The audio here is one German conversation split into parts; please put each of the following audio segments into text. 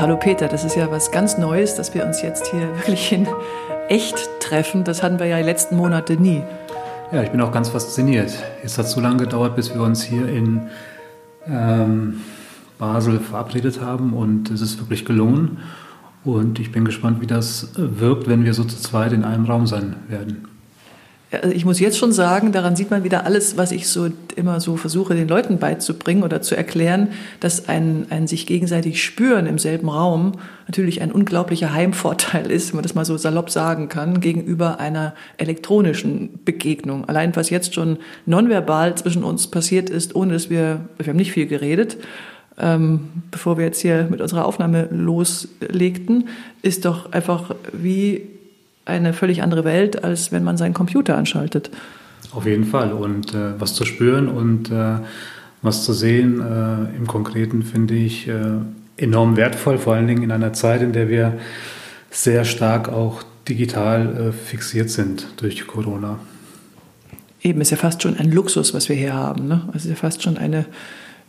Hallo Peter, das ist ja was ganz Neues, dass wir uns jetzt hier wirklich in echt treffen. Das hatten wir ja die letzten Monate nie. Ja, ich bin auch ganz fasziniert. Es hat so lange gedauert, bis wir uns hier in ähm, Basel verabredet haben und es ist wirklich gelungen. Und ich bin gespannt, wie das wirkt, wenn wir so zu zweit in einem Raum sein werden. Also ich muss jetzt schon sagen, daran sieht man wieder alles, was ich so immer so versuche, den Leuten beizubringen oder zu erklären, dass ein, ein sich gegenseitig spüren im selben Raum natürlich ein unglaublicher Heimvorteil ist, wenn man das mal so salopp sagen kann, gegenüber einer elektronischen Begegnung. Allein was jetzt schon nonverbal zwischen uns passiert ist, ohne dass wir, wir haben nicht viel geredet, ähm, bevor wir jetzt hier mit unserer Aufnahme loslegten, ist doch einfach wie eine völlig andere Welt, als wenn man seinen Computer anschaltet. Auf jeden Fall. Und äh, was zu spüren und äh, was zu sehen äh, im Konkreten finde ich äh, enorm wertvoll, vor allen Dingen in einer Zeit, in der wir sehr stark auch digital äh, fixiert sind durch Corona. Eben, ist ja fast schon ein Luxus, was wir hier haben. Ne? Also ist ja fast schon eine,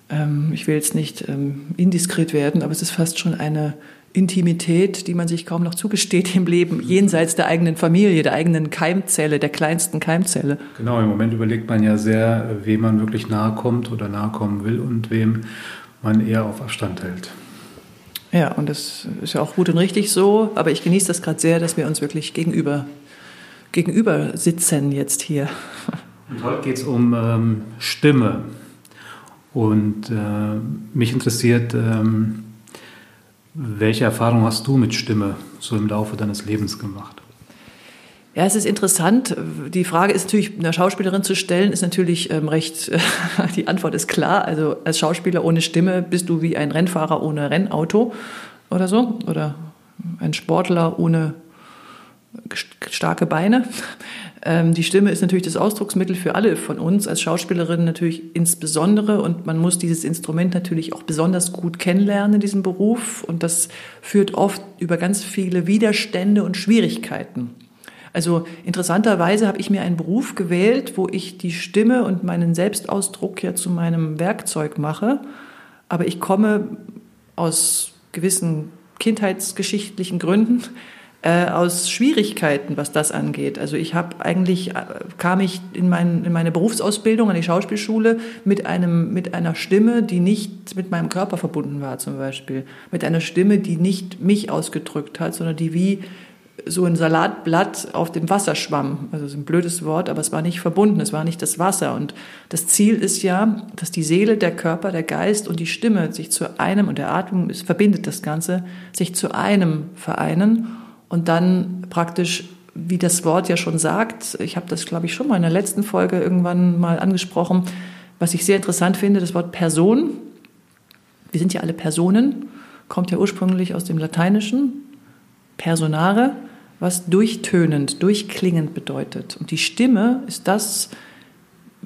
ähm, ich will jetzt nicht ähm, indiskret werden, aber es ist fast schon eine Intimität, die man sich kaum noch zugesteht im Leben, jenseits der eigenen Familie, der eigenen Keimzelle, der kleinsten Keimzelle. Genau, im Moment überlegt man ja sehr, wem man wirklich nahe kommt oder nahe kommen will und wem man eher auf Abstand hält. Ja, und das ist ja auch gut und richtig so, aber ich genieße das gerade sehr, dass wir uns wirklich gegenüber, gegenüber sitzen jetzt hier. Und heute geht es um ähm, Stimme. Und äh, mich interessiert, ähm, welche Erfahrung hast du mit Stimme so im Laufe deines Lebens gemacht? Ja, es ist interessant. Die Frage ist natürlich, einer Schauspielerin zu stellen, ist natürlich ähm, recht, die Antwort ist klar. Also als Schauspieler ohne Stimme bist du wie ein Rennfahrer ohne Rennauto oder so. Oder ein Sportler ohne starke Beine. Ähm, die Stimme ist natürlich das Ausdrucksmittel für alle von uns, als Schauspielerin natürlich insbesondere. Und man muss dieses Instrument natürlich auch besonders gut kennenlernen in diesem Beruf. Und das führt oft über ganz viele Widerstände und Schwierigkeiten. Also interessanterweise habe ich mir einen Beruf gewählt, wo ich die Stimme und meinen Selbstausdruck ja zu meinem Werkzeug mache. Aber ich komme aus gewissen kindheitsgeschichtlichen Gründen äh, aus Schwierigkeiten, was das angeht. Also ich habe eigentlich, äh, kam ich in, mein, in meine Berufsausbildung an die Schauspielschule mit, einem, mit einer Stimme, die nicht mit meinem Körper verbunden war zum Beispiel. Mit einer Stimme, die nicht mich ausgedrückt hat, sondern die wie so ein Salatblatt auf dem Wasser schwamm. Also das ist ein blödes Wort, aber es war nicht verbunden, es war nicht das Wasser. Und das Ziel ist ja, dass die Seele, der Körper, der Geist und die Stimme sich zu einem, und der Atmung es verbindet das Ganze, sich zu einem vereinen und dann praktisch, wie das Wort ja schon sagt, ich habe das, glaube ich, schon mal in der letzten Folge irgendwann mal angesprochen, was ich sehr interessant finde, das Wort Person. Wir sind ja alle Personen, kommt ja ursprünglich aus dem Lateinischen, personare, was durchtönend, durchklingend bedeutet. Und die Stimme ist das,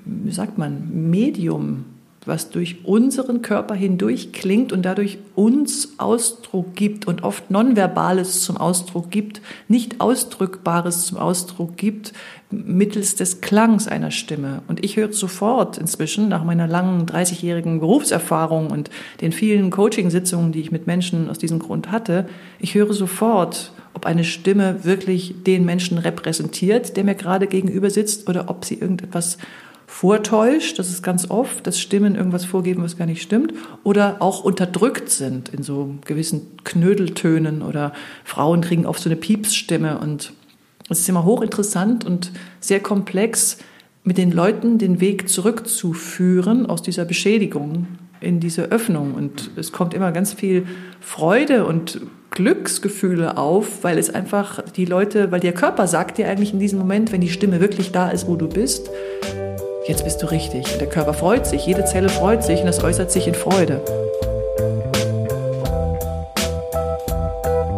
wie sagt man, Medium, was durch unseren Körper hindurch klingt und dadurch uns Ausdruck gibt und oft Nonverbales zum Ausdruck gibt, nicht Ausdrückbares zum Ausdruck gibt, mittels des Klangs einer Stimme. Und ich höre sofort inzwischen, nach meiner langen 30-jährigen Berufserfahrung und den vielen Coaching-Sitzungen, die ich mit Menschen aus diesem Grund hatte, ich höre sofort, ob eine Stimme wirklich den Menschen repräsentiert, der mir gerade gegenüber sitzt, oder ob sie irgendetwas vortäuscht, das ist ganz oft, dass Stimmen irgendwas vorgeben, was gar nicht stimmt, oder auch unterdrückt sind in so gewissen Knödeltönen oder Frauen kriegen oft so eine Piepsstimme und es ist immer hochinteressant und sehr komplex, mit den Leuten den Weg zurückzuführen aus dieser Beschädigung in diese Öffnung. Und es kommt immer ganz viel Freude und Glücksgefühle auf, weil es einfach die Leute, weil der Körper sagt dir eigentlich in diesem Moment, wenn die Stimme wirklich da ist, wo du bist, jetzt bist du richtig. Und der Körper freut sich, jede Zelle freut sich und das äußert sich in Freude.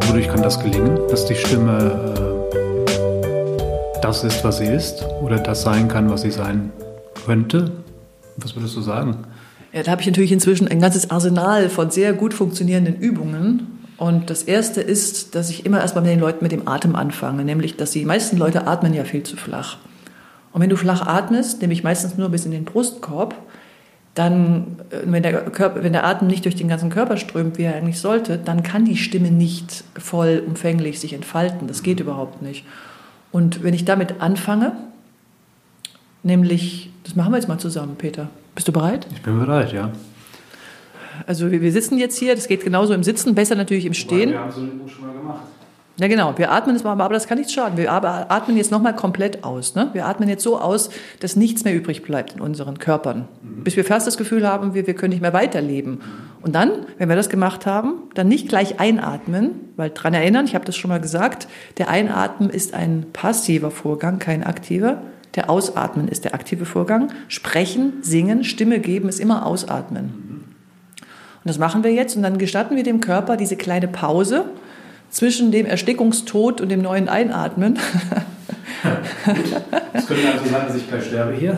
Wodurch kann das gelingen, dass die Stimme äh, das ist, was sie ist oder das sein kann, was sie sein könnte? Was würdest du sagen? Ja, da habe ich natürlich inzwischen ein ganzes Arsenal von sehr gut funktionierenden Übungen. Und das erste ist, dass ich immer erstmal mit den Leuten mit dem Atem anfange, nämlich, dass die meisten Leute atmen ja viel zu flach. Und wenn du flach atmest, nämlich meistens nur bis in den Brustkorb, dann, äh, wenn der, Körper, wenn der Atem nicht durch den ganzen Körper strömt, wie er eigentlich sollte, dann kann die Stimme nicht vollumfänglich sich entfalten. Das geht überhaupt nicht. Und wenn ich damit anfange, nämlich, das machen wir jetzt mal zusammen, Peter. Bist du bereit? Ich bin bereit, ja. Also wir, wir sitzen jetzt hier, das geht genauso im Sitzen, besser natürlich im Stehen. Wir haben so eine Übung schon mal gemacht. Ja, genau. Wir atmen jetzt mal, aber das kann nichts schaden. Wir atmen jetzt nochmal komplett aus. Ne? Wir atmen jetzt so aus, dass nichts mehr übrig bleibt in unseren Körpern. Mhm. Bis wir fast das Gefühl haben, wir, wir können nicht mehr weiterleben. Und dann, wenn wir das gemacht haben, dann nicht gleich einatmen, weil dran erinnern, ich habe das schon mal gesagt, der Einatmen ist ein passiver Vorgang, kein aktiver. Der Ausatmen ist der aktive Vorgang. Sprechen, singen, Stimme geben ist immer Ausatmen. Und das machen wir jetzt und dann gestatten wir dem Körper diese kleine Pause zwischen dem Erstickungstod und dem neuen Einatmen. Es könnte also sein, dass ich gleich sterbe hier.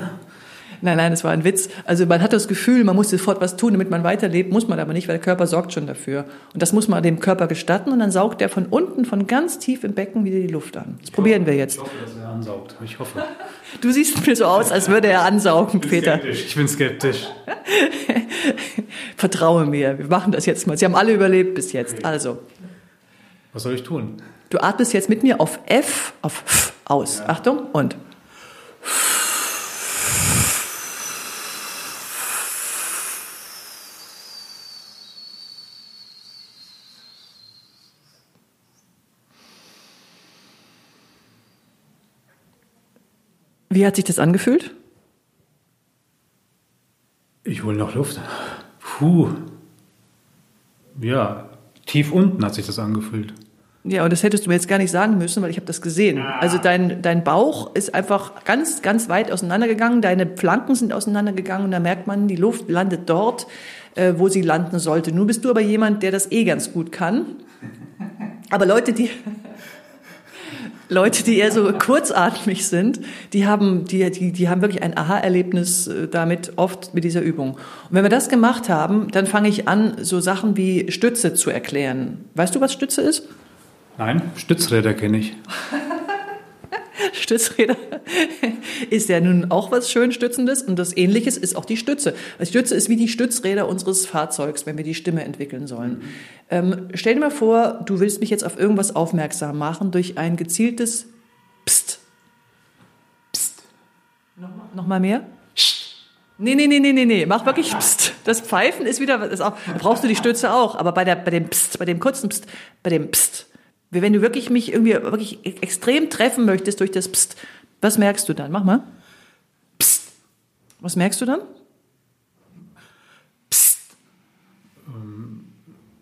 Nein, nein, das war ein Witz. Also man hat das Gefühl, man muss sofort was tun, damit man weiterlebt, muss man aber nicht, weil der Körper sorgt schon dafür. Und das muss man dem Körper gestatten und dann saugt er von unten, von ganz tief im Becken wieder die Luft an. Das ich probieren hoffe, wir jetzt. Ich hoffe, dass er ansaugt. Ich hoffe. Du siehst mir so aus, als würde er ansaugen, ich Peter. Skeptisch. Ich bin skeptisch. Vertraue mir, wir machen das jetzt mal. Sie haben alle überlebt bis jetzt. Also. Was soll ich tun? Du atmest jetzt mit mir auf F, auf F aus. Ja. Achtung und. Wie hat sich das angefühlt? Ich hole noch Luft. Puh. Ja, tief unten hat sich das angefühlt. Ja, und das hättest du mir jetzt gar nicht sagen müssen, weil ich habe das gesehen. Ah. Also dein, dein Bauch ist einfach ganz, ganz weit auseinandergegangen, deine Flanken sind auseinandergegangen und da merkt man, die Luft landet dort, äh, wo sie landen sollte. Nun bist du aber jemand, der das eh ganz gut kann. Aber Leute, die, Leute, die eher so kurzatmig sind, die haben, die, die, die haben wirklich ein Aha-Erlebnis äh, damit oft mit dieser Übung. Und wenn wir das gemacht haben, dann fange ich an, so Sachen wie Stütze zu erklären. Weißt du, was Stütze ist? Nein, Stützräder kenne ich. Stützräder ist ja nun auch was schön Stützendes und das Ähnliches ist auch die Stütze. Die Stütze ist wie die Stützräder unseres Fahrzeugs, wenn wir die Stimme entwickeln sollen. Ähm, stell dir mal vor, du willst mich jetzt auf irgendwas aufmerksam machen durch ein gezieltes Psst. Psst. Nochmal, Nochmal mehr? Nee, nee, nee, nee, nee, nee. Mach wirklich Psst. Das Pfeifen ist wieder, ist auch, brauchst du die Stütze auch. Aber bei, der, bei dem Psst, bei dem kurzen Psst, bei dem Psst, wenn du wirklich mich irgendwie wirklich extrem treffen möchtest durch das Psst, was merkst du dann? Mach mal. Psst. Was merkst du dann? Psst.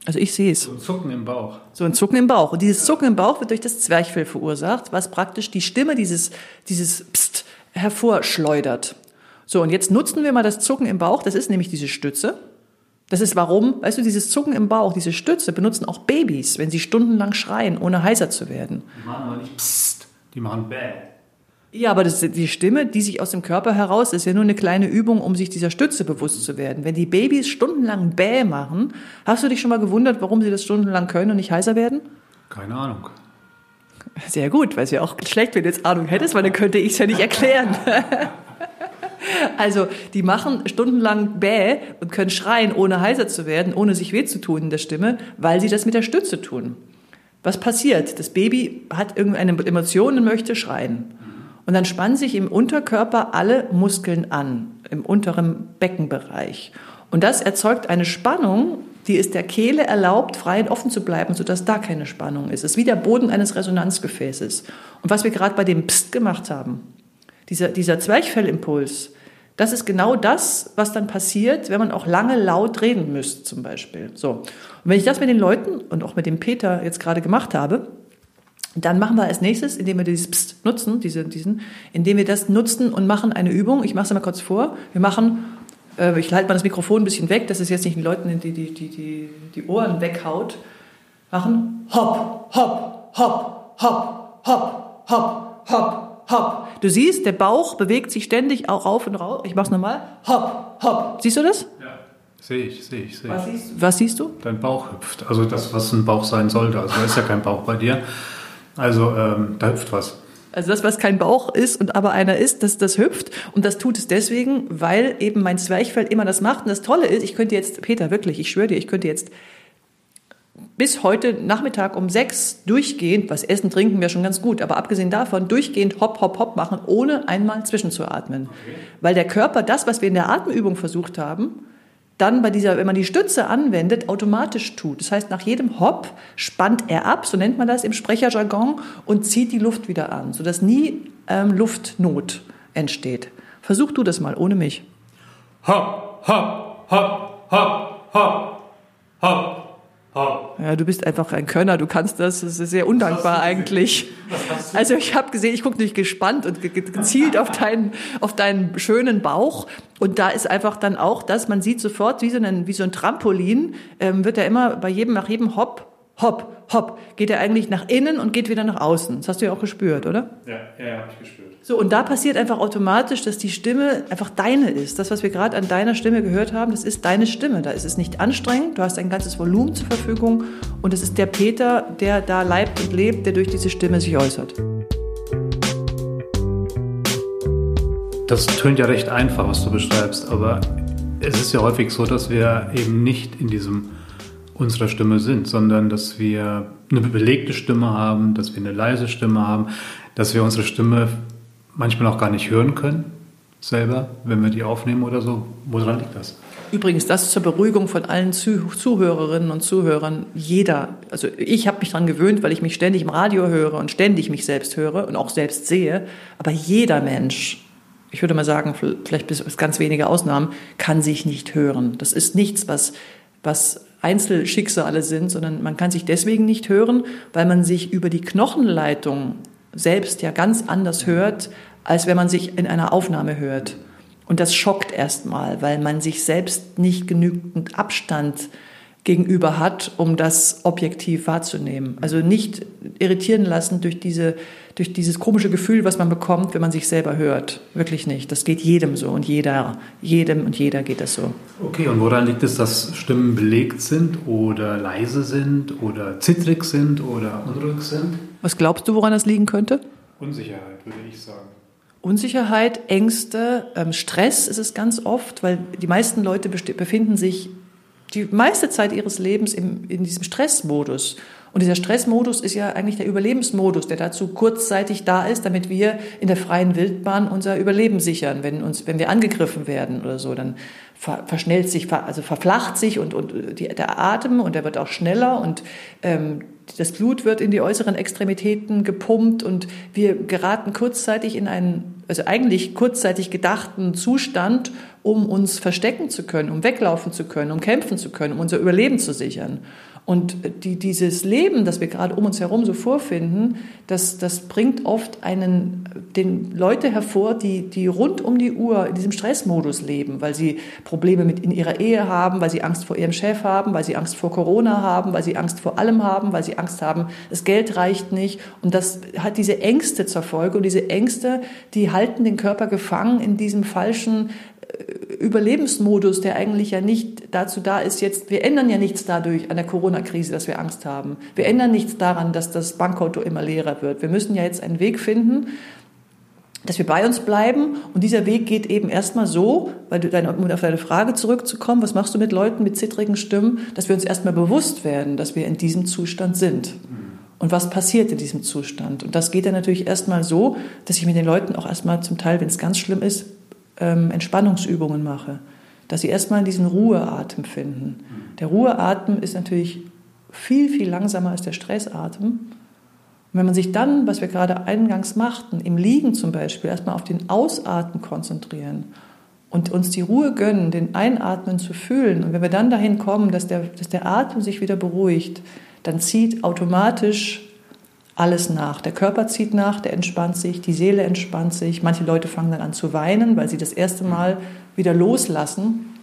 Also ich sehe es. So ein Zucken im Bauch. So ein Zucken im Bauch. Und dieses Zucken im Bauch wird durch das Zwerchfell verursacht, was praktisch die Stimme dieses, dieses Psst hervorschleudert. So, und jetzt nutzen wir mal das Zucken im Bauch. Das ist nämlich diese Stütze. Das ist warum, weißt du, dieses Zucken im Bauch, diese Stütze benutzen auch Babys, wenn sie stundenlang schreien, ohne heiser zu werden. Die machen aber nicht Psst, die machen Bäh. Ja, aber das, die Stimme, die sich aus dem Körper heraus, ist ja nur eine kleine Übung, um sich dieser Stütze bewusst zu werden. Wenn die Babys stundenlang Bäh machen, hast du dich schon mal gewundert, warum sie das stundenlang können und nicht heiser werden? Keine Ahnung. Sehr gut, weil es ja auch schlecht, wenn du jetzt Ahnung hättest, weil dann könnte ich es ja nicht erklären. Also die machen stundenlang Bäh und können schreien, ohne heiser zu werden, ohne sich weh zu tun in der Stimme, weil sie das mit der Stütze tun. Was passiert? Das Baby hat irgendeine Emotion und möchte schreien. Und dann spannen sich im Unterkörper alle Muskeln an, im unteren Beckenbereich. Und das erzeugt eine Spannung, die es der Kehle erlaubt, frei und offen zu bleiben, sodass da keine Spannung ist. Es ist wie der Boden eines Resonanzgefäßes. Und was wir gerade bei dem Psst gemacht haben, dieser, dieser Zwerchfellimpuls, das ist genau das, was dann passiert, wenn man auch lange laut reden müsste, zum Beispiel. So. Und wenn ich das mit den Leuten und auch mit dem Peter jetzt gerade gemacht habe, dann machen wir als nächstes, indem wir dieses Psst nutzen, diese, diesen, indem wir das nutzen und machen eine Übung. Ich mache es mal kurz vor. Wir machen, äh, ich halte mal das Mikrofon ein bisschen weg, dass es jetzt nicht den Leuten die, die, die, die, die Ohren weghaut. Machen hopp, hopp, hopp, hopp, hopp, hopp, hopp, hopp. Du siehst, der Bauch bewegt sich ständig auch rauf und rauf. Ich mach's nochmal. Hopp, hopp. Siehst du das? Ja. Sehe ich, sehe ich, sehe ich. Was siehst, was siehst du? Dein Bauch hüpft. Also das, was ein Bauch sein sollte. Also da ist ja kein Bauch bei dir. Also ähm, da hüpft was. Also das, was kein Bauch ist und aber einer ist, das, das hüpft. Und das tut es deswegen, weil eben mein Zwerchfell immer das macht. Und das Tolle ist, ich könnte jetzt, Peter, wirklich, ich schwöre dir, ich könnte jetzt bis heute Nachmittag um sechs durchgehend, was Essen, Trinken wäre schon ganz gut, aber abgesehen davon durchgehend hopp, hopp, hopp machen, ohne einmal zwischenzuatmen. Okay. Weil der Körper das, was wir in der Atemübung versucht haben, dann bei dieser, wenn man die Stütze anwendet, automatisch tut. Das heißt, nach jedem Hopp spannt er ab, so nennt man das im Sprecherjargon, und zieht die Luft wieder an, sodass nie ähm, Luftnot entsteht. Versuch du das mal ohne mich. Hopp, hopp, hopp, hopp, hopp, hopp. Ja, du bist einfach ein Könner, du kannst das, das ist sehr undankbar eigentlich. Also ich habe gesehen, ich gucke dich gespannt und gezielt auf deinen, auf deinen schönen Bauch und da ist einfach dann auch das, man sieht sofort, wie so ein, wie so ein Trampolin, ähm, wird er immer bei jedem, nach jedem Hopp hopp, hopp, geht er eigentlich nach innen und geht wieder nach außen. Das hast du ja auch gespürt, oder? Ja, ja, ja habe ich gespürt. So, und da passiert einfach automatisch, dass die Stimme einfach deine ist. Das, was wir gerade an deiner Stimme gehört haben, das ist deine Stimme. Da ist es nicht anstrengend, du hast ein ganzes Volumen zur Verfügung und es ist der Peter, der da leibt und lebt, der durch diese Stimme sich äußert. Das tönt ja recht einfach, was du beschreibst, aber es ist ja häufig so, dass wir eben nicht in diesem unserer Stimme sind, sondern dass wir eine belegte Stimme haben, dass wir eine leise Stimme haben, dass wir unsere Stimme manchmal auch gar nicht hören können selber, wenn wir die aufnehmen oder so. Woran liegt das? Übrigens, das zur Beruhigung von allen Zuhörerinnen und Zuhörern. Jeder, also ich habe mich daran gewöhnt, weil ich mich ständig im Radio höre und ständig mich selbst höre und auch selbst sehe. Aber jeder Mensch, ich würde mal sagen, vielleicht bis ganz wenige Ausnahmen, kann sich nicht hören. Das ist nichts, was, was Einzelschicksale sind, sondern man kann sich deswegen nicht hören, weil man sich über die Knochenleitung selbst ja ganz anders hört, als wenn man sich in einer Aufnahme hört. Und das schockt erstmal, weil man sich selbst nicht genügend Abstand gegenüber hat, um das objektiv wahrzunehmen. Also nicht irritieren lassen durch, diese, durch dieses komische Gefühl, was man bekommt, wenn man sich selber hört. Wirklich nicht. Das geht jedem so und jeder, jedem und jeder geht das so. Okay, und woran liegt es, dass Stimmen belegt sind oder leise sind oder zittrig sind oder unruhig sind? Was glaubst du, woran das liegen könnte? Unsicherheit, würde ich sagen. Unsicherheit, Ängste, ähm, Stress ist es ganz oft, weil die meisten Leute befinden sich die meiste Zeit ihres Lebens im, in diesem Stressmodus. Und dieser Stressmodus ist ja eigentlich der Überlebensmodus, der dazu kurzzeitig da ist, damit wir in der freien Wildbahn unser Überleben sichern. Wenn uns, wenn wir angegriffen werden oder so, dann ver, verschnellt sich, also verflacht sich und, und die, der Atem und der wird auch schneller und ähm, das Blut wird in die äußeren Extremitäten gepumpt und wir geraten kurzzeitig in einen, also eigentlich kurzzeitig gedachten Zustand, um uns verstecken zu können, um weglaufen zu können, um kämpfen zu können, um unser Überleben zu sichern. Und die, dieses Leben, das wir gerade um uns herum so vorfinden, das, das bringt oft einen, den Leute hervor, die, die rund um die Uhr in diesem Stressmodus leben, weil sie Probleme mit in ihrer Ehe haben, weil sie Angst vor ihrem Chef haben, weil sie Angst vor Corona haben, weil sie Angst vor allem haben, weil sie Angst haben, das Geld reicht nicht. Und das hat diese Ängste zur Folge. Und diese Ängste, die halten den Körper gefangen in diesem falschen Überlebensmodus, der eigentlich ja nicht dazu da ist, jetzt, wir ändern ja nichts dadurch an der Corona-Krise, dass wir Angst haben. Wir ändern nichts daran, dass das Bankkonto immer leerer wird. Wir müssen ja jetzt einen Weg finden, dass wir bei uns bleiben. Und dieser Weg geht eben erstmal so, weil du deine, um auf deine Frage zurückzukommen, was machst du mit Leuten mit zittrigen Stimmen, dass wir uns erstmal bewusst werden, dass wir in diesem Zustand sind. Und was passiert in diesem Zustand? Und das geht dann natürlich erstmal so, dass ich mit den Leuten auch erstmal zum Teil, wenn es ganz schlimm ist, ähm, Entspannungsübungen mache, dass sie erstmal diesen Ruheatem finden. Der Ruheatem ist natürlich viel, viel langsamer als der Stressatem. Und wenn man sich dann, was wir gerade eingangs machten, im Liegen zum Beispiel, erstmal auf den Ausatmen konzentrieren und uns die Ruhe gönnen, den Einatmen zu fühlen, und wenn wir dann dahin kommen, dass der, dass der Atem sich wieder beruhigt, dann zieht automatisch alles nach. Der Körper zieht nach, der entspannt sich, die Seele entspannt sich. Manche Leute fangen dann an zu weinen, weil sie das erste Mal wieder loslassen.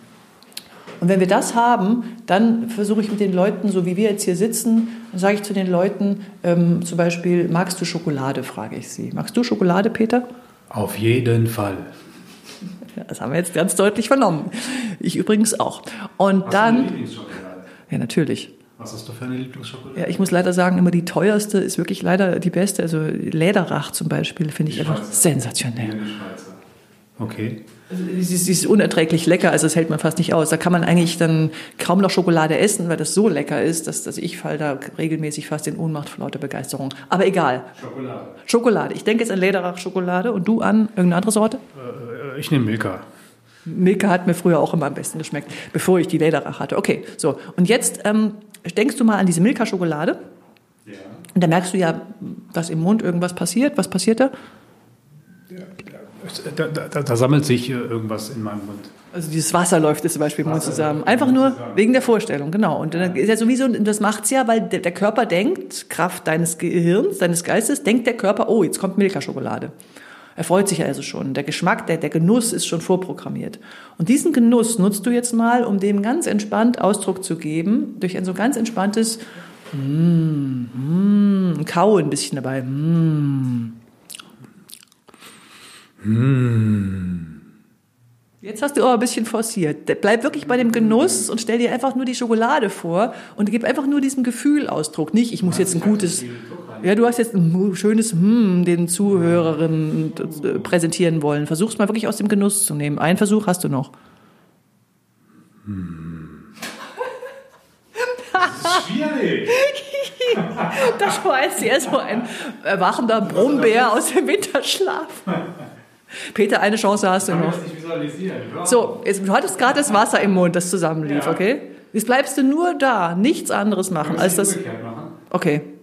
Und wenn wir das haben, dann versuche ich mit den Leuten, so wie wir jetzt hier sitzen, dann sage ich zu den Leuten ähm, zum Beispiel, magst du Schokolade, frage ich sie. Magst du Schokolade, Peter? Auf jeden Fall. Das haben wir jetzt ganz deutlich vernommen. Ich übrigens auch. Und Hast dann. Du eine? Ja, natürlich. Was hast du für eine Lieblingsschokolade? Ja, ich muss leider sagen, immer die teuerste ist wirklich leider die beste. Also Läderach zum Beispiel finde ich einfach sensationell. Die Schweizer. Okay. Also, sie, ist- sie ist unerträglich lecker, also das hält man fast nicht aus. Da kann man eigentlich dann kaum noch Schokolade essen, weil das so lecker ist, dass, dass ich fall da regelmäßig fast in Ohnmacht vor lauter Begeisterung. Aber egal. Schokolade. Schokolade. Ich denke jetzt an Lederach-Schokolade und du an irgendeine andere Sorte? Äh, ich nehme Milka. Milka hat mir früher auch immer am besten geschmeckt, bevor ich die Lederach hatte. Okay, so. Und jetzt ähm, denkst du mal an diese Milka-Schokolade Ja. und da merkst du ja, dass im Mund irgendwas passiert. Was passiert da? Da, da, da sammelt sich äh, irgendwas in meinem Mund. Also dieses Wasser läuft jetzt zum Beispiel im Mund zusammen. Einfach nur zusammen. wegen der Vorstellung, genau. Und dann ist ja sowieso, und das macht's ja, weil der, der Körper denkt, Kraft deines Gehirns, deines Geistes, denkt der Körper, oh, jetzt kommt Milka-Schokolade. Er freut sich also schon. Der Geschmack, der, der Genuss ist schon vorprogrammiert. Und diesen Genuss nutzt du jetzt mal, um dem ganz entspannt Ausdruck zu geben, durch ein so ganz entspanntes mm, mm, Kauen ein bisschen dabei. Mm. Jetzt hast du aber ein bisschen forciert. Bleib wirklich bei dem Genuss und stell dir einfach nur die Schokolade vor und gib einfach nur diesem Gefühl Ausdruck. Nicht, ich muss jetzt ein gutes, ja, du hast jetzt ein schönes Hm den Zuhörerinnen äh, präsentieren wollen. Versuch's mal wirklich aus dem Genuss zu nehmen. Einen Versuch hast du noch. Schwierig. Das war jetzt eher so ein erwachender Brummbär aus dem Winterschlaf. Peter, eine Chance hast du noch. das. So, jetzt, du hattest gerade das Wasser im Mund, das zusammenlief, okay? Jetzt bleibst du nur da, nichts anderes machen als das. Machen.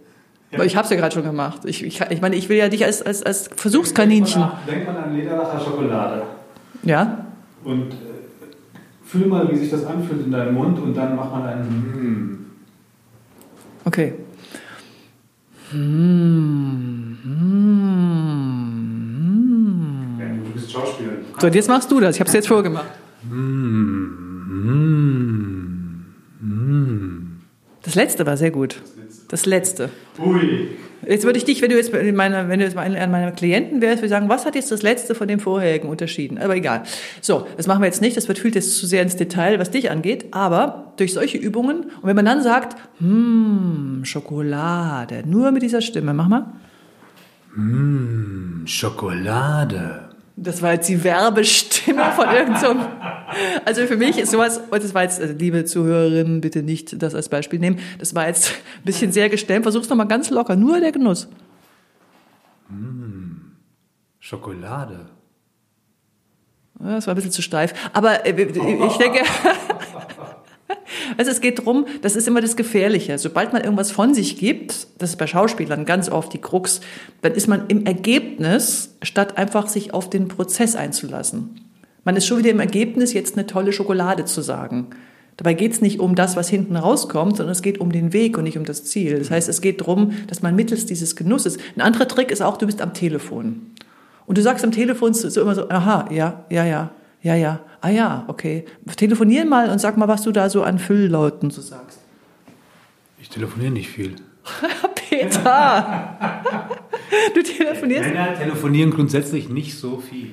Aber ich habe es ja gerade schon gemacht. Ich, ich, ich meine, ich will ja dich als, als, als Versuchskaninchen. Denkt man an Lederlacher Schokolade Ja? und äh, fühl mal, wie sich das anfühlt in deinem Mund und dann macht man ein Hm. Okay. Hm, hm, Ja, du bist Schauspieler. hm. So, und jetzt machst du das. Ich habe es jetzt vorgemacht. Das letzte war sehr gut. Das letzte. Ui. Jetzt würde ich dich, wenn du jetzt in meiner, wenn du jetzt an meiner Klienten wärst, würde ich sagen, was hat jetzt das letzte von dem vorherigen unterschieden? Aber egal. So, das machen wir jetzt nicht. Das wird fühlt jetzt zu sehr ins Detail, was dich angeht. Aber durch solche Übungen und wenn man dann sagt, hm, Schokolade, nur mit dieser Stimme, mach mal. Schokolade. Das war jetzt die Werbestimme von irgendeinem. Also für mich ist sowas, und das war jetzt, also liebe Zuhörerinnen, bitte nicht das als Beispiel nehmen. Das war jetzt ein bisschen sehr gestemmt. Versuch's nochmal ganz locker, nur der Genuss. Schokolade. Ja, Das war ein bisschen zu steif. Aber äh, ich denke, also es geht drum, das ist immer das Gefährliche. Sobald man irgendwas von sich gibt, das ist bei Schauspielern ganz oft die Krux, dann ist man im Ergebnis, statt einfach sich auf den Prozess einzulassen. Man ist schon wieder im Ergebnis, jetzt eine tolle Schokolade zu sagen. Dabei geht es nicht um das, was hinten rauskommt, sondern es geht um den Weg und nicht um das Ziel. Das heißt, es geht darum, dass man mittels dieses Genusses. Ein anderer Trick ist auch, du bist am Telefon. Und du sagst am Telefon so immer so, aha, ja, ja, ja, ja, ja, ah ja, okay. Telefonier mal und sag mal, was du da so an Fülllauten so sagst. Ich telefoniere nicht viel. Peter! du telefonierst? Männer telefonieren grundsätzlich nicht so viel.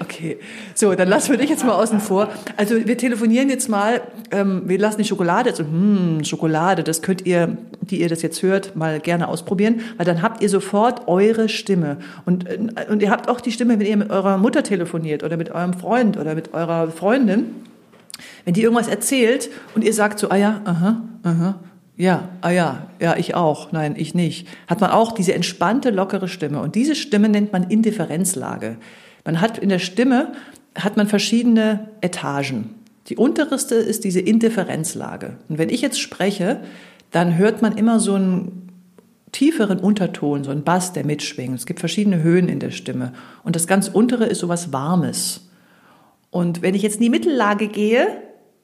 Okay, so, dann lassen wir dich jetzt mal außen vor. Also wir telefonieren jetzt mal, ähm, wir lassen die Schokolade, also hm, Schokolade, das könnt ihr, die ihr das jetzt hört, mal gerne ausprobieren, weil dann habt ihr sofort eure Stimme. Und, äh, und ihr habt auch die Stimme, wenn ihr mit eurer Mutter telefoniert oder mit eurem Freund oder mit eurer Freundin, wenn die irgendwas erzählt und ihr sagt so, ah ja, aha, aha, ja, ah ja, ja, ich auch, nein, ich nicht, hat man auch diese entspannte, lockere Stimme. Und diese Stimme nennt man Indifferenzlage. Man hat in der Stimme, hat man verschiedene Etagen. Die unterste ist diese Indifferenzlage. Und wenn ich jetzt spreche, dann hört man immer so einen tieferen Unterton, so einen Bass, der mitschwingt. Es gibt verschiedene Höhen in der Stimme. Und das ganz untere ist so was Warmes. Und wenn ich jetzt in die Mittellage gehe,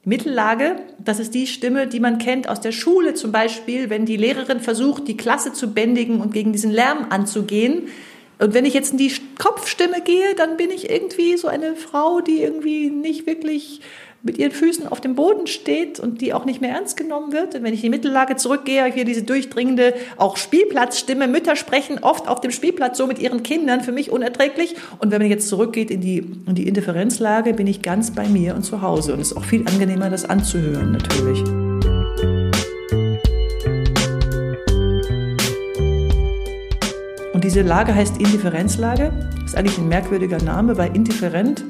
Mittellage, das ist die Stimme, die man kennt aus der Schule zum Beispiel, wenn die Lehrerin versucht, die Klasse zu bändigen und gegen diesen Lärm anzugehen. Und wenn ich jetzt in die Kopfstimme gehe, dann bin ich irgendwie so eine Frau, die irgendwie nicht wirklich mit ihren Füßen auf dem Boden steht und die auch nicht mehr ernst genommen wird. Und wenn ich in die Mittellage zurückgehe, habe ich hier diese durchdringende, auch Spielplatzstimme. Mütter sprechen oft auf dem Spielplatz so mit ihren Kindern, für mich unerträglich. Und wenn man jetzt zurückgeht in die, in die Indifferenzlage, bin ich ganz bei mir und zu Hause. Und es ist auch viel angenehmer, das anzuhören, natürlich. Und diese Lage heißt Indifferenzlage. Das Ist eigentlich ein merkwürdiger Name, weil indifferent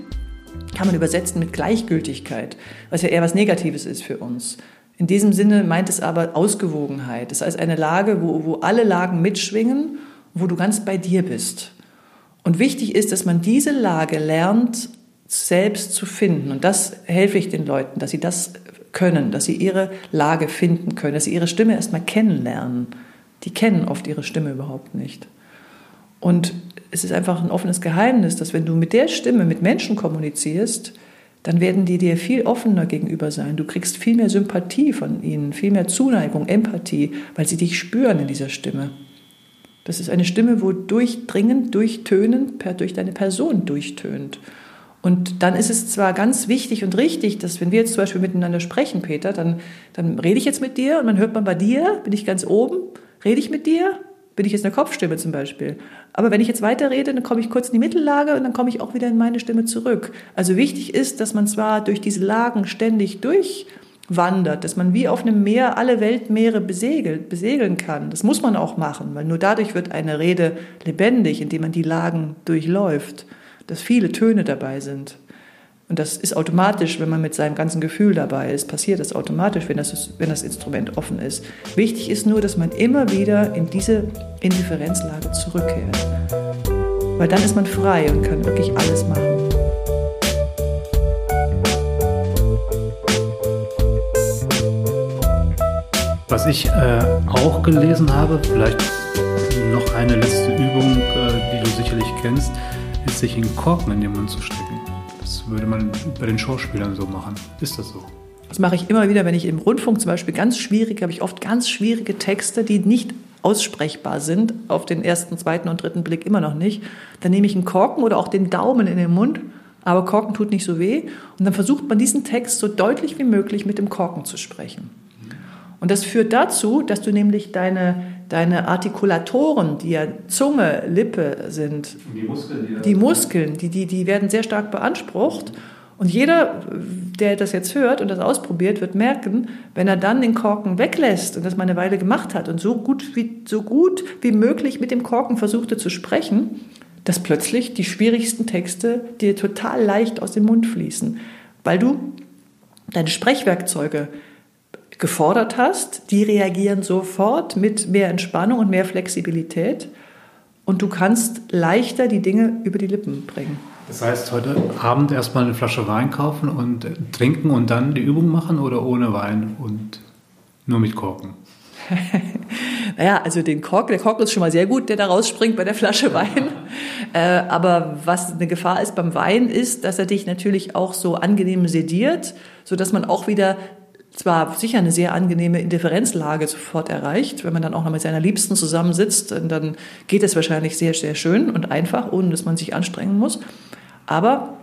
kann man übersetzen mit Gleichgültigkeit, was ja eher was Negatives ist für uns. In diesem Sinne meint es aber Ausgewogenheit. Das heißt eine Lage, wo, wo alle Lagen mitschwingen, wo du ganz bei dir bist. Und wichtig ist, dass man diese Lage lernt, selbst zu finden. Und das helfe ich den Leuten, dass sie das können, dass sie ihre Lage finden können, dass sie ihre Stimme erstmal kennenlernen. Die kennen oft ihre Stimme überhaupt nicht. Und es ist einfach ein offenes Geheimnis, dass wenn du mit der Stimme mit Menschen kommunizierst, dann werden die dir viel offener gegenüber sein. Du kriegst viel mehr Sympathie von ihnen, viel mehr Zuneigung, Empathie, weil sie dich spüren in dieser Stimme. Das ist eine Stimme, wo durchdringend, durchtönend, per, durch deine Person durchtönt. Und dann ist es zwar ganz wichtig und richtig, dass wenn wir jetzt zum Beispiel miteinander sprechen, Peter, dann, dann rede ich jetzt mit dir und man hört man bei dir, bin ich ganz oben, rede ich mit dir, bin ich jetzt eine Kopfstimme zum Beispiel. Aber wenn ich jetzt weiterrede, dann komme ich kurz in die Mittellage und dann komme ich auch wieder in meine Stimme zurück. Also wichtig ist, dass man zwar durch diese Lagen ständig durchwandert, dass man wie auf einem Meer alle Weltmeere besegelt, besegeln kann. Das muss man auch machen, weil nur dadurch wird eine Rede lebendig, indem man die Lagen durchläuft dass viele Töne dabei sind. Und das ist automatisch, wenn man mit seinem ganzen Gefühl dabei ist, passiert das automatisch, wenn das, wenn das Instrument offen ist. Wichtig ist nur, dass man immer wieder in diese Indifferenzlage zurückkehrt. Weil dann ist man frei und kann wirklich alles machen. Was ich äh, auch gelesen habe, vielleicht noch eine letzte Übung, äh, die du sicherlich kennst, ist, sich einen Korken in den Mund zu stecken. Das würde man bei den Schauspielern so machen. Ist das so? Das mache ich immer wieder, wenn ich im Rundfunk zum Beispiel ganz schwierig, habe ich oft ganz schwierige Texte, die nicht aussprechbar sind, auf den ersten, zweiten und dritten Blick immer noch nicht. Dann nehme ich einen Korken oder auch den Daumen in den Mund, aber Korken tut nicht so weh. Und dann versucht man diesen Text so deutlich wie möglich mit dem Korken zu sprechen. Und das führt dazu, dass du nämlich deine deine Artikulatoren, die ja Zunge, Lippe sind, die Muskeln, die, die, Muskeln die, die, die werden sehr stark beansprucht. Und jeder, der das jetzt hört und das ausprobiert, wird merken, wenn er dann den Korken weglässt und das mal eine Weile gemacht hat und so gut wie, so gut wie möglich mit dem Korken versuchte zu sprechen, dass plötzlich die schwierigsten Texte dir total leicht aus dem Mund fließen, weil du deine Sprechwerkzeuge gefordert hast, die reagieren sofort mit mehr Entspannung und mehr Flexibilität und du kannst leichter die Dinge über die Lippen bringen. Das heißt, heute Abend erstmal eine Flasche Wein kaufen und trinken und dann die Übung machen oder ohne Wein und nur mit Korken? naja, also den Kork, der Kork ist schon mal sehr gut, der da rausspringt bei der Flasche Wein. Äh, aber was eine Gefahr ist beim Wein, ist, dass er dich natürlich auch so angenehm sediert, sodass man auch wieder zwar sicher eine sehr angenehme Indifferenzlage sofort erreicht, wenn man dann auch noch mit seiner Liebsten zusammensitzt, dann geht es wahrscheinlich sehr, sehr schön und einfach, ohne dass man sich anstrengen muss. Aber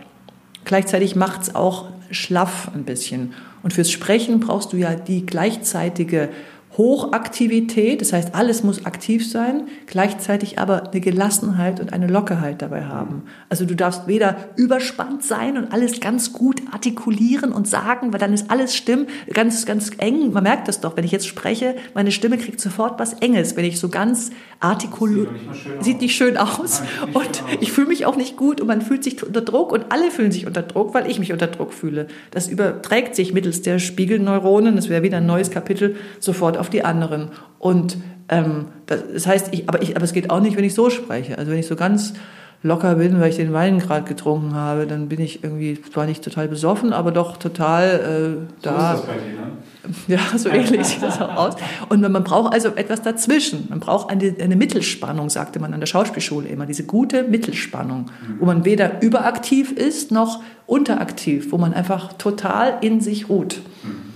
gleichzeitig macht es auch schlaff ein bisschen. Und fürs Sprechen brauchst du ja die gleichzeitige Hochaktivität, das heißt, alles muss aktiv sein, gleichzeitig aber eine Gelassenheit und eine Lockerheit dabei haben. Also du darfst weder überspannt sein und alles ganz gut artikulieren und sagen, weil dann ist alles stimm, ganz, ganz eng. Man merkt das doch, wenn ich jetzt spreche, meine Stimme kriegt sofort was Enges, wenn ich so ganz artikuliere. Sieht, sieht nicht schön aus. Nein, und ich fühle mich auch nicht gut und man fühlt sich unter Druck und alle fühlen sich unter Druck, weil ich mich unter Druck fühle. Das überträgt sich mittels der Spiegelneuronen, das wäre wieder ein neues Kapitel, sofort auf die anderen. Und ähm, das heißt, ich, aber, ich, aber es geht auch nicht, wenn ich so spreche. Also wenn ich so ganz locker bin, weil ich den Wein gerade getrunken habe, dann bin ich irgendwie zwar nicht total besoffen, aber doch total äh, da. So ist das bei dir, ne? Ja, so ähnlich sieht das auch aus. Und man braucht also etwas dazwischen. Man braucht eine, eine Mittelspannung, sagte man an der Schauspielschule immer, diese gute Mittelspannung, wo man weder überaktiv ist noch unteraktiv, wo man einfach total in sich ruht. Mhm.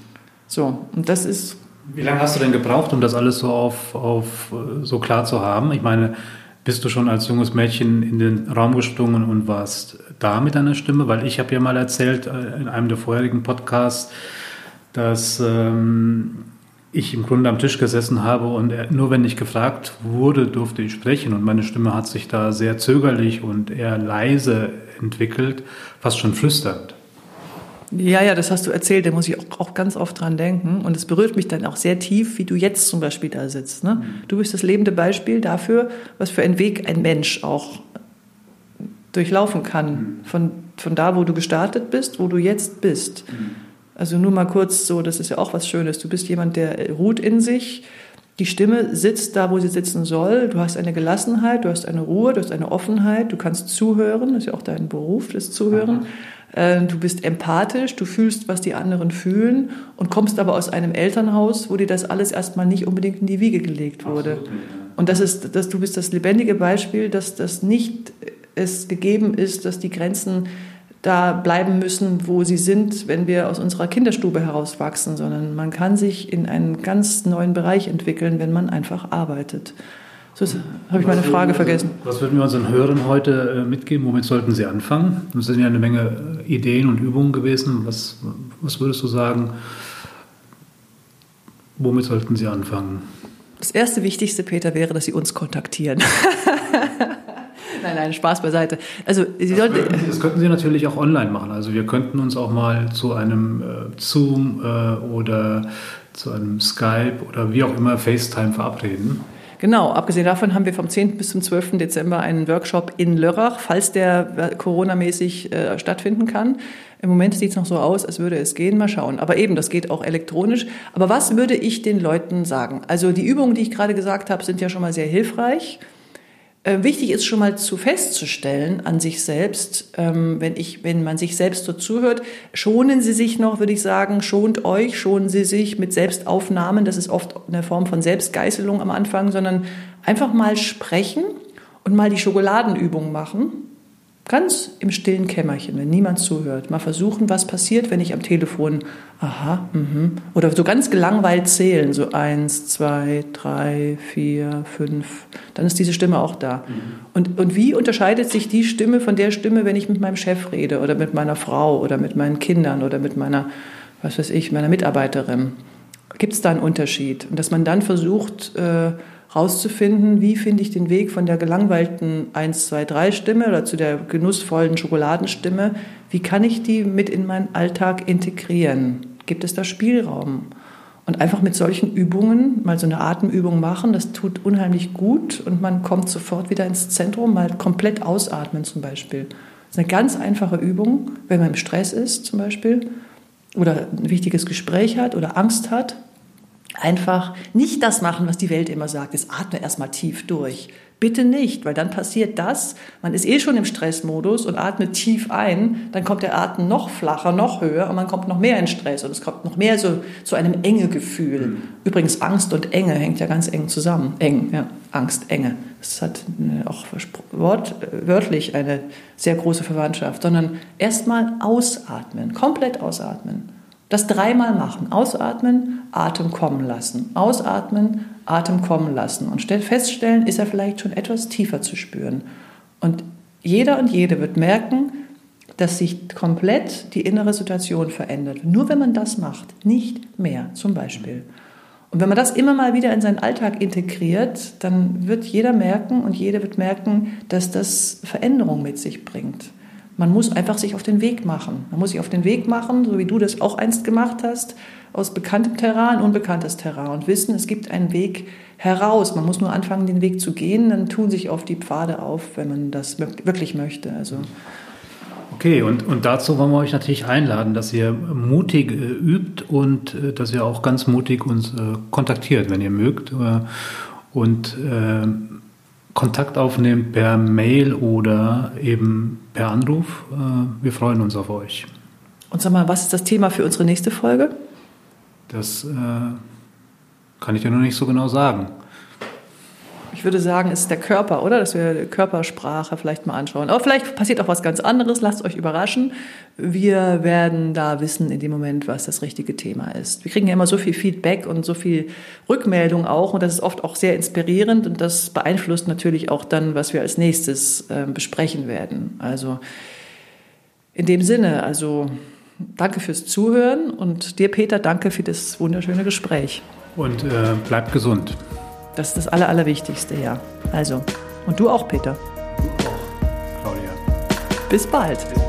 So, und das ist wie lange hast du denn gebraucht, um das alles so auf, auf so klar zu haben? Ich meine, bist du schon als junges Mädchen in den Raum gesprungen und warst da mit deiner Stimme? Weil ich habe ja mal erzählt äh, in einem der vorherigen Podcasts, dass ähm, ich im Grunde am Tisch gesessen habe und nur wenn ich gefragt wurde, durfte ich sprechen und meine Stimme hat sich da sehr zögerlich und eher leise entwickelt, fast schon flüsternd. Ja, ja, das hast du erzählt, da muss ich auch, auch, ganz oft dran denken. Und es berührt mich dann auch sehr tief, wie du jetzt zum Beispiel da sitzt. Ne? Mhm. Du bist das lebende Beispiel dafür, was für einen Weg ein Mensch auch durchlaufen kann. Mhm. Von, von da, wo du gestartet bist, wo du jetzt bist. Mhm. Also nur mal kurz so, das ist ja auch was Schönes. Du bist jemand, der ruht in sich. Die Stimme sitzt da, wo sie sitzen soll. Du hast eine Gelassenheit, du hast eine Ruhe, du hast eine Offenheit. Du kannst zuhören. Das ist ja auch dein Beruf, das Zuhören. Mhm. Äh, du bist empathisch, du fühlst, was die anderen fühlen und kommst aber aus einem Elternhaus, wo dir das alles erstmal nicht unbedingt in die Wiege gelegt wurde. Absolut, ja. Und das ist, dass du bist das lebendige Beispiel, dass das nicht es gegeben ist, dass die Grenzen da bleiben müssen, wo sie sind, wenn wir aus unserer Kinderstube herauswachsen, sondern man kann sich in einen ganz neuen Bereich entwickeln, wenn man einfach arbeitet. So habe ich meine Frage vergessen. Was würden wir unseren Hörern heute äh, mitgeben? Womit sollten sie anfangen? Das sind ja eine Menge äh, Ideen und Übungen gewesen. Was, was würdest du sagen? Womit sollten sie anfangen? Das erste Wichtigste, Peter, wäre, dass sie uns kontaktieren. nein, nein, Spaß beiseite. Also, Sie das, könnten, das könnten Sie natürlich auch online machen. Also wir könnten uns auch mal zu einem äh, Zoom äh, oder zu einem Skype oder wie auch immer FaceTime verabreden. Genau, abgesehen davon haben wir vom 10. bis zum 12. Dezember einen Workshop in Lörrach, falls der Corona-mäßig äh, stattfinden kann. Im Moment sieht es noch so aus, als würde es gehen. Mal schauen. Aber eben, das geht auch elektronisch. Aber was würde ich den Leuten sagen? Also die Übungen, die ich gerade gesagt habe, sind ja schon mal sehr hilfreich. Äh, wichtig ist schon mal zu festzustellen an sich selbst, ähm, wenn, ich, wenn man sich selbst so zuhört, schonen Sie sich noch, würde ich sagen, schont euch, schonen Sie sich mit Selbstaufnahmen, das ist oft eine Form von Selbstgeißelung am Anfang, sondern einfach mal sprechen und mal die Schokoladenübung machen Ganz im stillen Kämmerchen, wenn niemand zuhört. Mal versuchen, was passiert, wenn ich am Telefon, aha, mhm, oder so ganz gelangweilt zählen, so eins, zwei, drei, vier, fünf, dann ist diese Stimme auch da. Mhm. Und, und wie unterscheidet sich die Stimme von der Stimme, wenn ich mit meinem Chef rede oder mit meiner Frau oder mit meinen Kindern oder mit meiner, was weiß ich, meiner Mitarbeiterin? Gibt es da einen Unterschied? Und dass man dann versucht, äh, rauszufinden, wie finde ich den Weg von der gelangweilten 1, 2, 3 Stimme oder zu der genussvollen Schokoladenstimme, wie kann ich die mit in meinen Alltag integrieren? Gibt es da Spielraum? Und einfach mit solchen Übungen, mal so eine Atemübung machen, das tut unheimlich gut und man kommt sofort wieder ins Zentrum, mal komplett ausatmen zum Beispiel. Das ist eine ganz einfache Übung, wenn man im Stress ist zum Beispiel oder ein wichtiges Gespräch hat oder Angst hat, einfach nicht das machen, was die Welt immer sagt. Jetzt atme erstmal tief durch. Bitte nicht, weil dann passiert das. Man ist eh schon im Stressmodus und atmet tief ein, dann kommt der Atem noch flacher, noch höher und man kommt noch mehr in Stress und es kommt noch mehr so zu einem enge Gefühl. Mhm. Übrigens Angst und Enge hängt ja ganz eng zusammen. Eng, ja, Angst, Enge. Das hat auch wort, wörtlich eine sehr große Verwandtschaft, sondern erstmal ausatmen, komplett ausatmen. Das dreimal machen. Ausatmen, Atem kommen lassen. Ausatmen, Atem kommen lassen. Und feststellen, ist er vielleicht schon etwas tiefer zu spüren. Und jeder und jede wird merken, dass sich komplett die innere Situation verändert. Nur wenn man das macht, nicht mehr zum Beispiel. Und wenn man das immer mal wieder in seinen Alltag integriert, dann wird jeder merken und jede wird merken, dass das Veränderung mit sich bringt. Man muss einfach sich auf den Weg machen. Man muss sich auf den Weg machen, so wie du das auch einst gemacht hast, aus bekanntem Terrain in unbekanntes Terrain und wissen, es gibt einen Weg heraus. Man muss nur anfangen, den Weg zu gehen, dann tun sich auf die Pfade auf, wenn man das wirklich möchte. Also Okay, und, und dazu wollen wir euch natürlich einladen, dass ihr mutig äh, übt und äh, dass ihr auch ganz mutig uns äh, kontaktiert, wenn ihr mögt. Äh, und äh, Kontakt aufnehmt per Mail oder eben per Anruf. Äh, wir freuen uns auf euch. Und sag mal, was ist das Thema für unsere nächste Folge? Das äh, kann ich dir noch nicht so genau sagen ich würde sagen, ist der Körper, oder? Dass wir Körpersprache vielleicht mal anschauen. Aber vielleicht passiert auch was ganz anderes, lasst euch überraschen. Wir werden da wissen in dem Moment, was das richtige Thema ist. Wir kriegen ja immer so viel Feedback und so viel Rückmeldung auch und das ist oft auch sehr inspirierend und das beeinflusst natürlich auch dann, was wir als nächstes äh, besprechen werden. Also in dem Sinne, also danke fürs Zuhören und dir, Peter, danke für das wunderschöne Gespräch. Und äh, bleibt gesund. Das ist das Aller, Allerwichtigste, ja. Also, und du auch, Peter. Du auch, Claudia. Bis bald. Bis